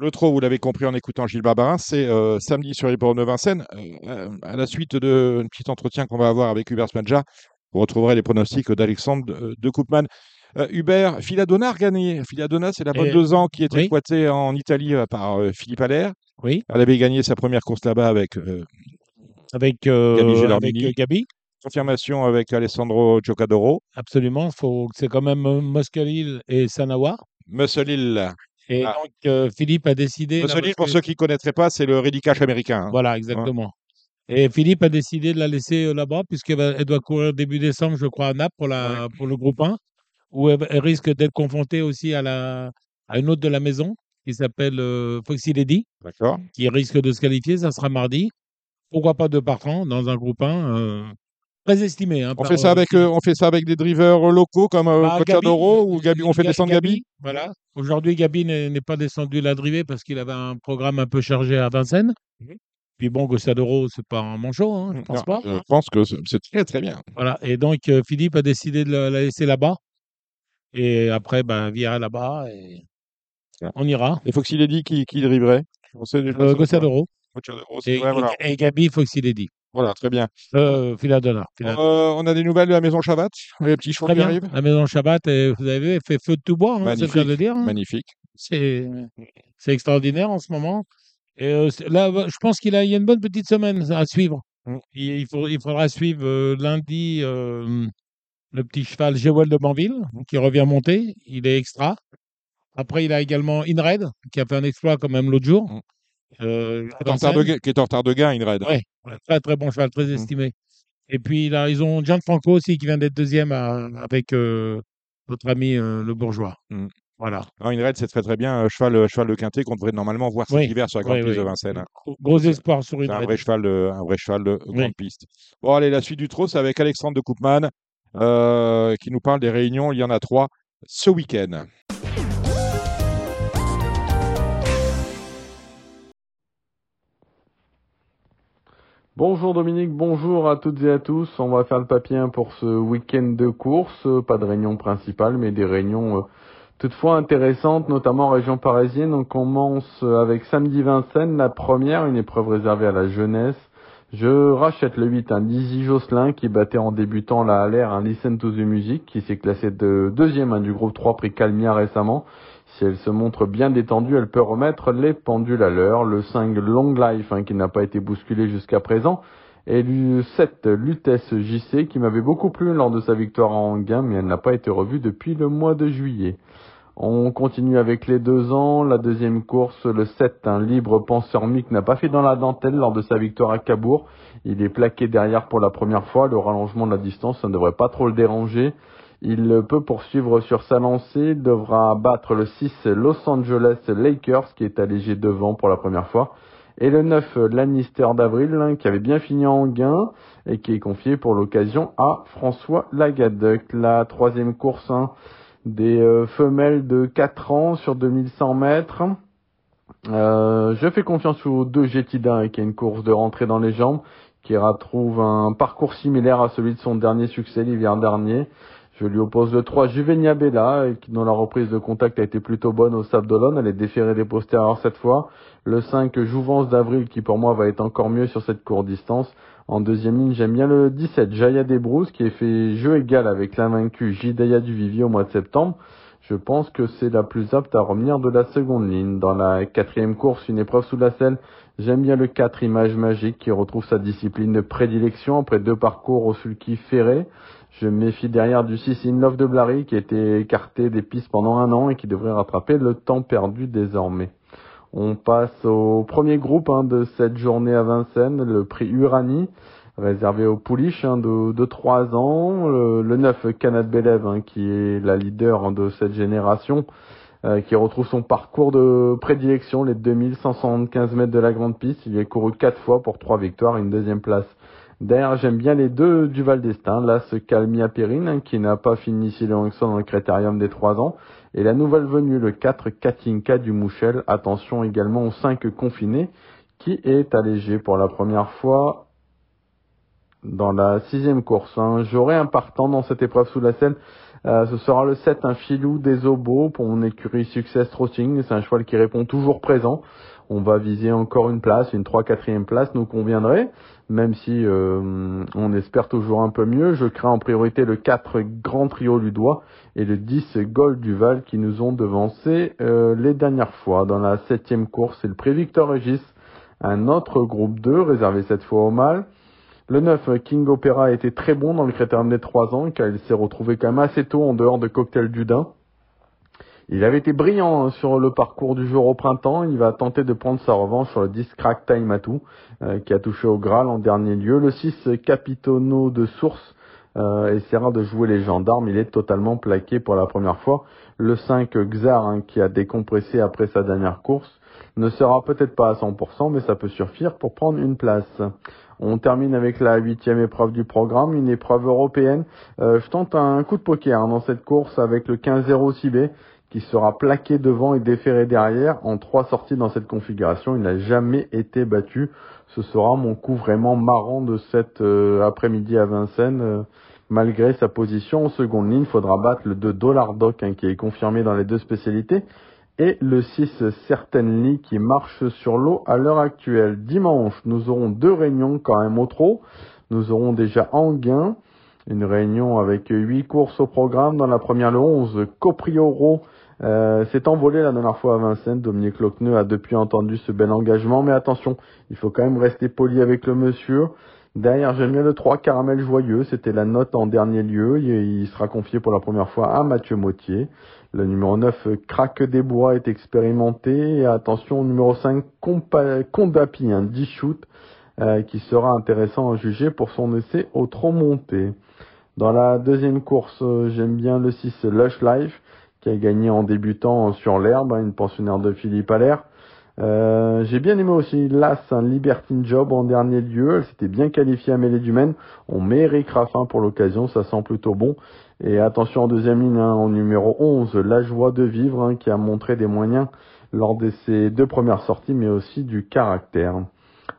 Le trot, vous l'avez compris en écoutant Gilles Barbarin, c'est euh, samedi sur l'hippodrome de Vincennes. Euh, à la suite d'un petit entretien qu'on va avoir avec Hubert Smadja, vous retrouverez les pronostics d'Alexandre de, de Koopman. Euh, Hubert, Filadona a gagné. Filadona, c'est la bonne Et- deux ans qui est oui. exploitée en Italie euh, par euh, Philippe Allaire. Oui, Elle avait gagné sa première course là-bas avec euh, avec, euh, Gabi avec euh, Gabi. confirmation avec Alessandro Giocadoro. Absolument. C'est quand même euh, Moscalil et Sanawa. Muscle Hill. Et Ah. donc, euh, Philippe a décidé. parce pour ceux qui ne connaîtraient pas, c'est le Ready Cash américain. hein. Voilà, exactement. Et Philippe a décidé de la laisser euh, là-bas, puisqu'elle doit courir début décembre, je crois, à Naples pour, la, pour le groupe 1, où elle, elle risque d'être confrontée aussi à, la, à une autre de la maison, qui s'appelle euh, Foxy Lady, qui risque de se qualifier. Ça sera mardi. Pourquoi pas deux partant dans un groupe 1 euh, Très estimé. hein, On fait, ça euh, avec, euh, on fait ça avec des drivers locaux comme euh, Bah, ou Gabi. On fait descendre Gabi. Voilà. Aujourd'hui, Gabi n'est pas descendu la driver parce qu'il avait un programme un peu chargé à Vincennes. Mhm. Puis bon, Gossadoro, c'est pas un manchot, hein, je pense Non, pas. Je pense que c'est très très bien. Voilà. Et donc, euh, Philippe a décidé de la, la laisser là-bas. Et après, ben, Via là-bas. Et on ira. Et Foxy Lady qui, qui driverait? On sait déjà Euh, Gossadoro. Et, vrai, voilà. et, et Gabi, Foxy Lady. Voilà, très bien. Euh. Euh, on a des nouvelles de la maison Chavat Les petits chevaux Très qui arrivent La maison Shabbat, et vous avez vu, fait feu de tout bois, hein, c'est le de dire. hein. Magnifique. C'est c'est extraordinaire en ce moment. Et euh, là, je pense qu'il a, il y a une bonne petite semaine à suivre. Mm. Il, il faut- il faudra suivre lundi le petit cheval Jewel de Banville qui revient monter. Il est extra. Après, il a également Inred qui a fait un exploit quand même l'autre jour. Mm. Euh, Qui est en retard de gain- qui est en retard de gain, Inred. Ouais, très très bon cheval, très Mm. estimé. Et puis là, ils ont Gianfranco aussi qui vient d'être deuxième à- avec euh, notre ami euh, le bourgeois. Mm. Voilà. Non, Inred, c'est très très bien. cheval, cheval de quintet qu'on devrait normalement voir cet Oui, hiver sur la grande oui, piste oui. de Vincennes. hein. Gros- espoir sur une un vrai cheval de, un vrai cheval de grande piste. Bon, allez, la suite du trot, c'est avec Alexandre de Koopman, qui nous parle des réunions. Il y en a trois ce week-end. Bonjour Dominique, bonjour à toutes et à tous. On va faire le papier hein, pour ce week-end de course. Pas de réunion principale, mais des réunions euh, toutefois intéressantes, notamment en région parisienne. On commence euh, avec samedi Vincennes, la première, une épreuve réservée à la jeunesse. Je rachète le 8, un Lizzie Josselin qui battait en débutant la LR un Listen to the Music qui s'est classé de deuxième hein, du groupe 3 prix Calmia récemment. Si elle se montre bien détendue, elle peut remettre les pendules à l'heure. Le 5 Long Life, hein, qui n'a pas été bousculé jusqu'à présent. Et le 7 Lutèce JC, qui m'avait beaucoup plu lors de sa victoire en gain, mais elle n'a pas été revue depuis le mois de juillet. On continue avec les deux ans. La deuxième course, le 7, un libre penseur Mick n'a pas fait dans la dentelle lors de sa victoire à Cabourg. Il est plaqué derrière pour la première fois. Le rallongement de la distance, ça ne devrait pas trop le déranger. Il peut poursuivre sur sa lancée, devra battre le 6 Los Angeles Lakers qui est allégé devant pour la première fois. Et le 9 Lannister d'Avril hein, qui avait bien fini en gain et qui est confié pour l'occasion à François Lagadec. La troisième course hein, des euh, femelles de 4 ans sur 2100 mètres. Euh, je fais confiance aux deux Jetida qui a une course de rentrée dans les jambes qui retrouve un parcours similaire à celui de son dernier succès l'hiver dernier. Je lui oppose le 3 Juvenia Bella, qui, dont la reprise de contact a été plutôt bonne au Sable d'Olonne. Elle est déférée des postérieurs cette fois. Le 5 Jouvence d'Avril, qui pour moi va être encore mieux sur cette courte distance. En deuxième ligne, j'aime bien le 17 Jaya Desbrousses, qui est fait jeu égal avec l'invaincu Jidaya du Vivier au mois de septembre. Je pense que c'est la plus apte à revenir de la seconde ligne. Dans la quatrième course, une épreuve sous la selle, j'aime bien le 4 Image Magique, qui retrouve sa discipline de prédilection après deux parcours au sulky ferré. Je méfie derrière du 6 In Love de Blary qui a été écarté des pistes pendant un an et qui devrait rattraper le temps perdu désormais. On passe au premier groupe hein, de cette journée à Vincennes, le prix Uranie, réservé aux pouliches hein, de, de 3 ans. Le, le 9 Canad Belev hein, qui est la leader de cette génération, euh, qui retrouve son parcours de prédilection, les 2175 mètres de la grande piste. Il y a couru 4 fois pour 3 victoires et une deuxième place. D'ailleurs, j'aime bien les deux du Val d'Estaing. Là, ce Calmia Perrine, hein, qui n'a pas fini si long que ça dans le critérium des 3 ans. Et la nouvelle venue, le 4 Katinka du Mouchel. Attention également au 5 Confiné, qui est allégé pour la première fois dans la sixième course. Hein. J'aurai un partant dans cette épreuve sous la selle Euh, ce sera le 7, un filou des obos pour mon écurie Success Trotting. C'est un cheval qui répond toujours présent. On va viser encore une place, une 3-4e place nous conviendrait, même si euh, on espère toujours un peu mieux. Je crains en priorité le 4 Grand Trio Ludois et le 10 Gold Duval qui nous ont devancé euh, les dernières fois. Dans la 7 course, c'est le prix Victor Regis, un autre groupe 2 réservé cette fois au mâle. Le 9, King Opera, a été très bon dans le critérium des 3 ans, car il s'est retrouvé quand même assez tôt en dehors de Cocktail Dudin. Il avait été brillant sur le parcours du jour au printemps. Il va tenter de prendre sa revanche sur le 10 Crack Time euh, qui a touché au Graal en dernier lieu. Le 6 Capitono de Source euh, essaiera de jouer les gendarmes. Il est totalement plaqué pour la première fois. Le 5 Xar, hein, qui a décompressé après sa dernière course, ne sera peut-être pas à 100%, mais ça peut suffire pour prendre une place. On termine avec la huitième épreuve du programme, une épreuve européenne. Euh, je tente un coup de poker hein, dans cette course avec le 15-0 CB qui sera plaqué devant et déféré derrière en trois sorties dans cette configuration. Il n'a jamais été battu. Ce sera mon coup vraiment marrant de cet euh, après-midi à Vincennes. Euh, malgré sa position en seconde ligne, faudra battre le 2 Dollar Doc hein, qui est confirmé dans les deux spécialités et le 6 Certainly qui marche sur l'eau à l'heure actuelle. Dimanche, nous aurons deux réunions quand même au trop. Nous aurons déjà Anguin, une réunion avec huit courses au programme. Dans la première, le 11, Coprioro euh, s'est envolé la dernière fois à Vincennes. Dominique Locneux a depuis entendu ce bel engagement. Mais attention, il faut quand même rester poli avec le monsieur. Derrière, j'aime bien le 3 Caramel Joyeux. C'était la note en dernier lieu. Il sera confié pour la première fois à Mathieu Mautier. Le numéro 9, Craque des Bois, est expérimenté. Et attention, numéro 5, Condapi, un 10 shoot, euh, qui sera intéressant à juger pour son essai au trop monté. Dans la deuxième course, euh, j'aime bien le 6, Lush Life, qui a gagné en débutant sur l'herbe, hein, une pensionnaire de Philippe Allaire. Euh, j'ai bien aimé aussi l'As, un Libertine Job en dernier lieu. Elle s'était bien qualifiée à mêlée du Maine. On met Eric Raffin pour l'occasion, ça sent plutôt bon. Et attention en deuxième ligne, hein, en numéro 11, La Joie de Vivre, hein, qui a montré des moyens lors de ses deux premières sorties, mais aussi du caractère.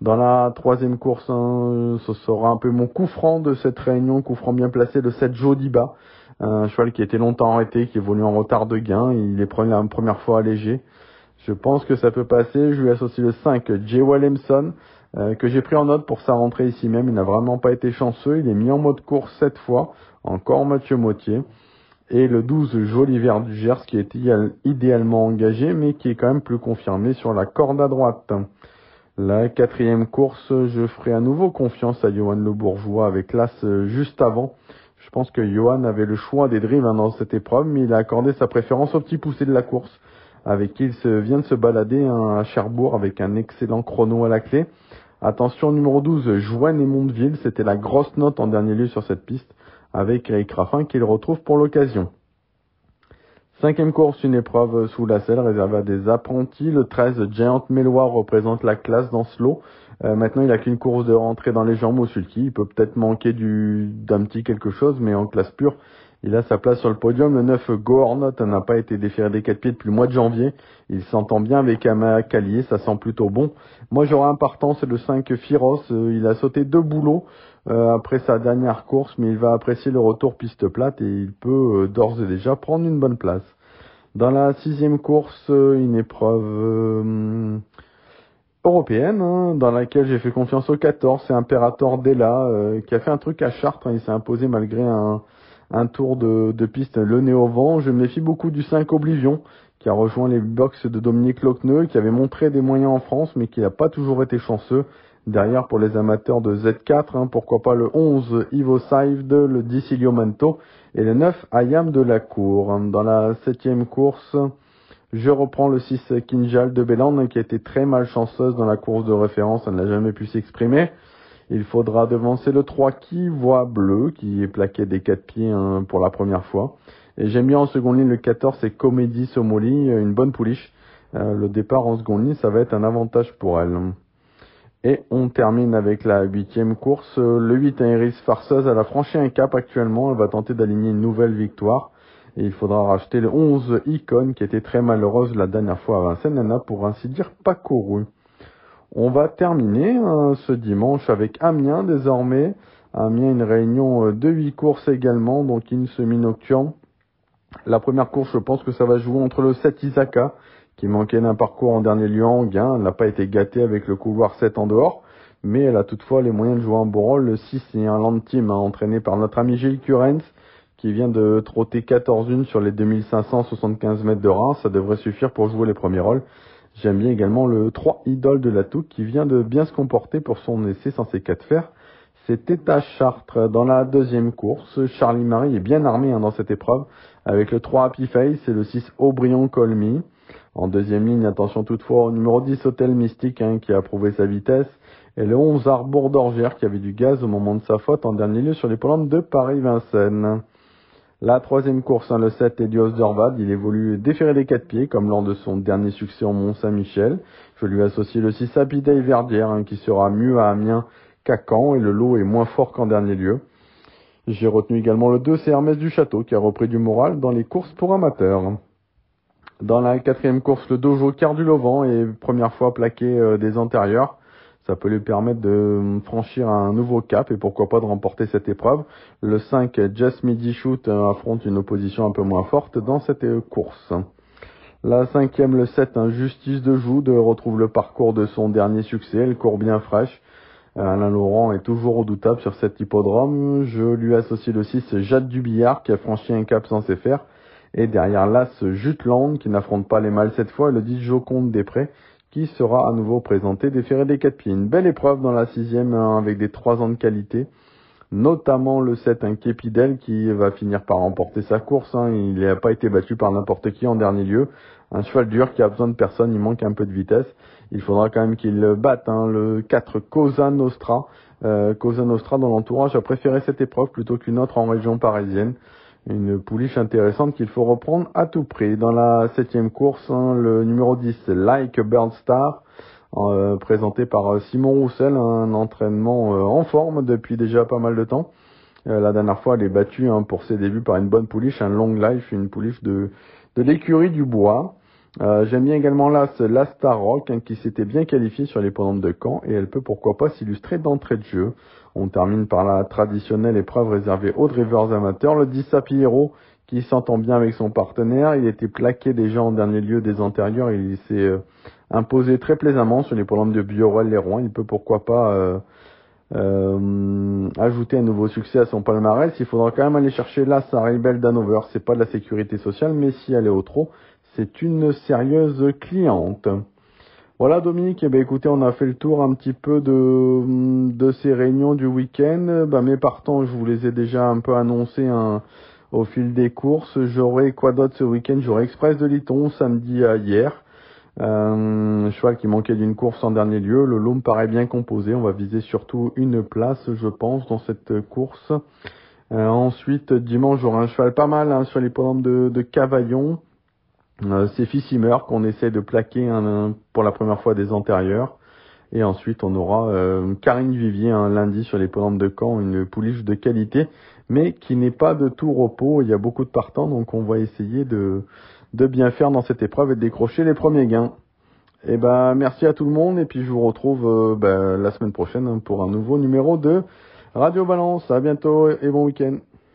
Dans la troisième course, hein, ce sera un peu mon coup franc de cette réunion, coup franc bien placé, le 7 Jodiba, un cheval qui été longtemps arrêté, qui évolue en retard de gain, il est la première fois allégé. Je pense que ça peut passer, je lui associe le 5 Jay Williamson, euh, que j'ai pris en note pour sa rentrée ici même, il n'a vraiment pas été chanceux, il est mis en mode course cette fois, encore Mathieu Mautier. Et le 12 Joli Vert du Gers qui est idéalement engagé mais qui est quand même plus confirmé sur la corde à droite. La quatrième course, je ferai à nouveau confiance à Johan Le Bourgeois avec l'As juste avant. Je pense que Johan avait le choix des drills hein, dans cette épreuve, mais il a accordé sa préférence au petit poussé de la course, avec qui il se, vient de se balader hein, à Cherbourg avec un excellent chrono à la clé. Attention numéro 12, Joanne et Mondeville, c'était la grosse note en dernier lieu sur cette piste avec Eric Raffin qu'il retrouve pour l'occasion. Cinquième course, une épreuve sous la selle réservée à des apprentis. Le 13, Giant Méloir représente la classe dans ce lot. Euh, maintenant, il n'a qu'une course de rentrée dans les jambes au sulky. Il peut peut-être manquer du, d'un petit quelque chose, mais en classe pure, il a sa place sur le podium. Le 9, Gohornot n'a pas été déféré des quatre pieds depuis le mois de janvier. Il s'entend bien avec Ama Calier, ça sent plutôt bon. Moi, j'aurai un partant, c'est le 5, Firos. Euh, il a sauté deux boulots. Euh, après sa dernière course, mais il va apprécier le retour piste plate et il peut euh, d'ores et déjà prendre une bonne place. Dans la sixième course, une épreuve européenne, hein, dans laquelle j'ai fait confiance au 14, c'est Imperator Della, qui a fait un truc à Chartres, hein, il s'est imposé malgré un, un tour de, de, piste le nez au vent. Je me méfie beaucoup du 5 Oblivion, qui a rejoint les box de Dominique Locneux, qui avait montré des moyens en France, mais qui n'a pas toujours été chanceux. Derrière, pour les amateurs de Z4, hein, pourquoi pas le 11 Ivo Saivde, le 10 Iliomanto et le 9 Ayam de la Cour. Dans la septième course, je reprends le 6 Kinjal de Bélan, qui a été très malchanceuse dans la course de référence, elle n'a jamais pu s'exprimer. Il faudra devancer le 3 qui voit bleu, qui est plaqué des quatre pieds hein, pour la première fois. Et j'aime bien en seconde ligne le 14, c'est Comédie Somoli, une bonne pouliche. Euh, le départ en seconde ligne, ça va être un avantage pour elle. Et on termine avec la huitième course. Le 8, Iris Farceuse, elle a franchi un cap actuellement. Elle va tenter d'aligner une nouvelle victoire. Et il faudra racheter le 11 Icon qui était très malheureuse la dernière fois à Vincennes. Elle n'a pour ainsi dire pas couru. On va terminer hein, ce dimanche avec Amiens désormais. Amiens, une réunion euh, de huit courses également, donc une semi-nocturne. La première course, je pense que ça va jouer entre le 7 Isaka, qui manquait d'un parcours en dernier lieu en gain. N'a pas été gâtée avec le couloir 7 en dehors, mais elle a toutefois les moyens de jouer un bon rôle. Le 6 c'est un land team hein, entraîné par notre ami Gilles Curens, qui vient de trotter 14 1 sur les 2575 mètres de Reims. Ça devrait suffire pour jouer les premiers rôles. J'aime bien également le 3 Idole de la Touque qui vient de bien se comporter pour son essai censé 4 fers. C'était à Chartres dans la deuxième course. Charlie Marie est bien armé hein, dans cette épreuve avec le 3 Happy Face et le 6 Aubryon Colmy. En deuxième ligne, attention toutefois au numéro 10 Hôtel Mystique hein, qui a prouvé sa vitesse et le 11 Arbour d'Orgère qui avait du gaz au moment de sa faute en dernier lieu sur les polantes de Paris-Vincennes. La troisième course, hein, le 7, Elios Dorvad, il évolue déféré des quatre pieds, comme lors de son dernier succès au Mont-Saint-Michel. Je lui associe le 6 Happy Verdière, hein, qui sera mieux à Amiens qu'à Caen, et le lot est moins fort qu'en dernier lieu. J'ai retenu également le 2, c'est Hermès du Château, qui a repris du moral dans les courses pour amateurs. Dans la quatrième course, le Dojo Car du Lovan est première fois plaqué euh, des antérieurs. Ça peut lui permettre de franchir un nouveau cap et pourquoi pas de remporter cette épreuve. Le 5, Just Midi Shoot, euh, affronte une opposition un peu moins forte dans cette euh, course. La cinquième, le 7, Justice de Joude, retrouve le parcours de son dernier succès. Elle court bien fraîche. Alain Laurent est toujours redoutable sur cet hippodrome. Je lui associe le 6, Jade Dubillard, qui a franchi un cap sans faire. Et derrière l'As, Jutland, qui n'affronte pas les mâles cette fois, le 10, Joconde des Prés, qui sera à nouveau présenté déféré des quatre pieds. Une belle épreuve dans la sixième hein, avec des trois ans de qualité, notamment le 7 un Képidel qui va finir par remporter sa course. Hein. Il n'a pas été battu par n'importe qui en dernier lieu. Un cheval dur qui a besoin de personne, il manque un peu de vitesse. Il faudra quand même qu'il batte hein. le 4 Cosa Nostra. Euh, Cosa Nostra dans l'entourage a préféré cette épreuve plutôt qu'une autre en région parisienne une pouliche intéressante qu'il faut reprendre à tout prix. Dans la septième course, hein, le numéro 10, Like Bird Star, euh, présenté par euh, Simon Roussel, un entraînement euh, en forme depuis déjà pas mal de temps. la dernière fois, elle est battue hein, pour ses débuts par une bonne pouliche, un long life, une pouliche de, l'écurie du bois. J'aime bien également là la Star Rock hein, qui s'était bien qualifiée sur les de camp et elle peut pourquoi pas s'illustrer d'entrée de jeu. On termine par la traditionnelle épreuve réservée aux drivers amateurs, le 10 Sapiero, qui s'entend bien avec son partenaire. Il était plaqué déjà en dernier lieu des antérieurs. Il s'est euh, imposé très plaisamment sur les problèmes de Biorel les Il peut pourquoi pas euh, euh, ajouter un nouveau succès à son palmarès. Il faudra quand même aller chercher là sa Rebel d'Hanover. C'est pas de la sécurité sociale, mais si elle est au trop, c'est une sérieuse cliente. Voilà Dominique, eh ben, écoutez, on a fait le tour un petit peu de, de ces réunions du week-end. Ben, mes partants, je vous les ai déjà un peu annoncés hein, au fil des courses. J'aurai quoi d'autre ce week-end? J'aurai Express de Liton samedi à hier. Euh, cheval qui manquait d'une course en dernier lieu. Le lot me paraît bien composé. On va viser surtout une place, je pense, dans cette course. Euh, ensuite, dimanche, j'aurai un cheval pas mal hein, sur les de, de Cavaillon. Euh, c'est Fissimer qu'on essaie de plaquer pour la première fois des antérieurs. Et ensuite, on aura euh, Karine Vivier un lundi sur les polantes de Caen, une pouliche de qualité, mais qui n'est pas de tout repos. Il y a beaucoup de partants, donc on va essayer de, de bien faire dans cette épreuve et de décrocher les premiers gains. Et eh ben, merci à tout le monde, et puis je vous retrouve euh, ben, la semaine prochaine pour un nouveau numéro de Radio Balance. À bientôt et bon week-end.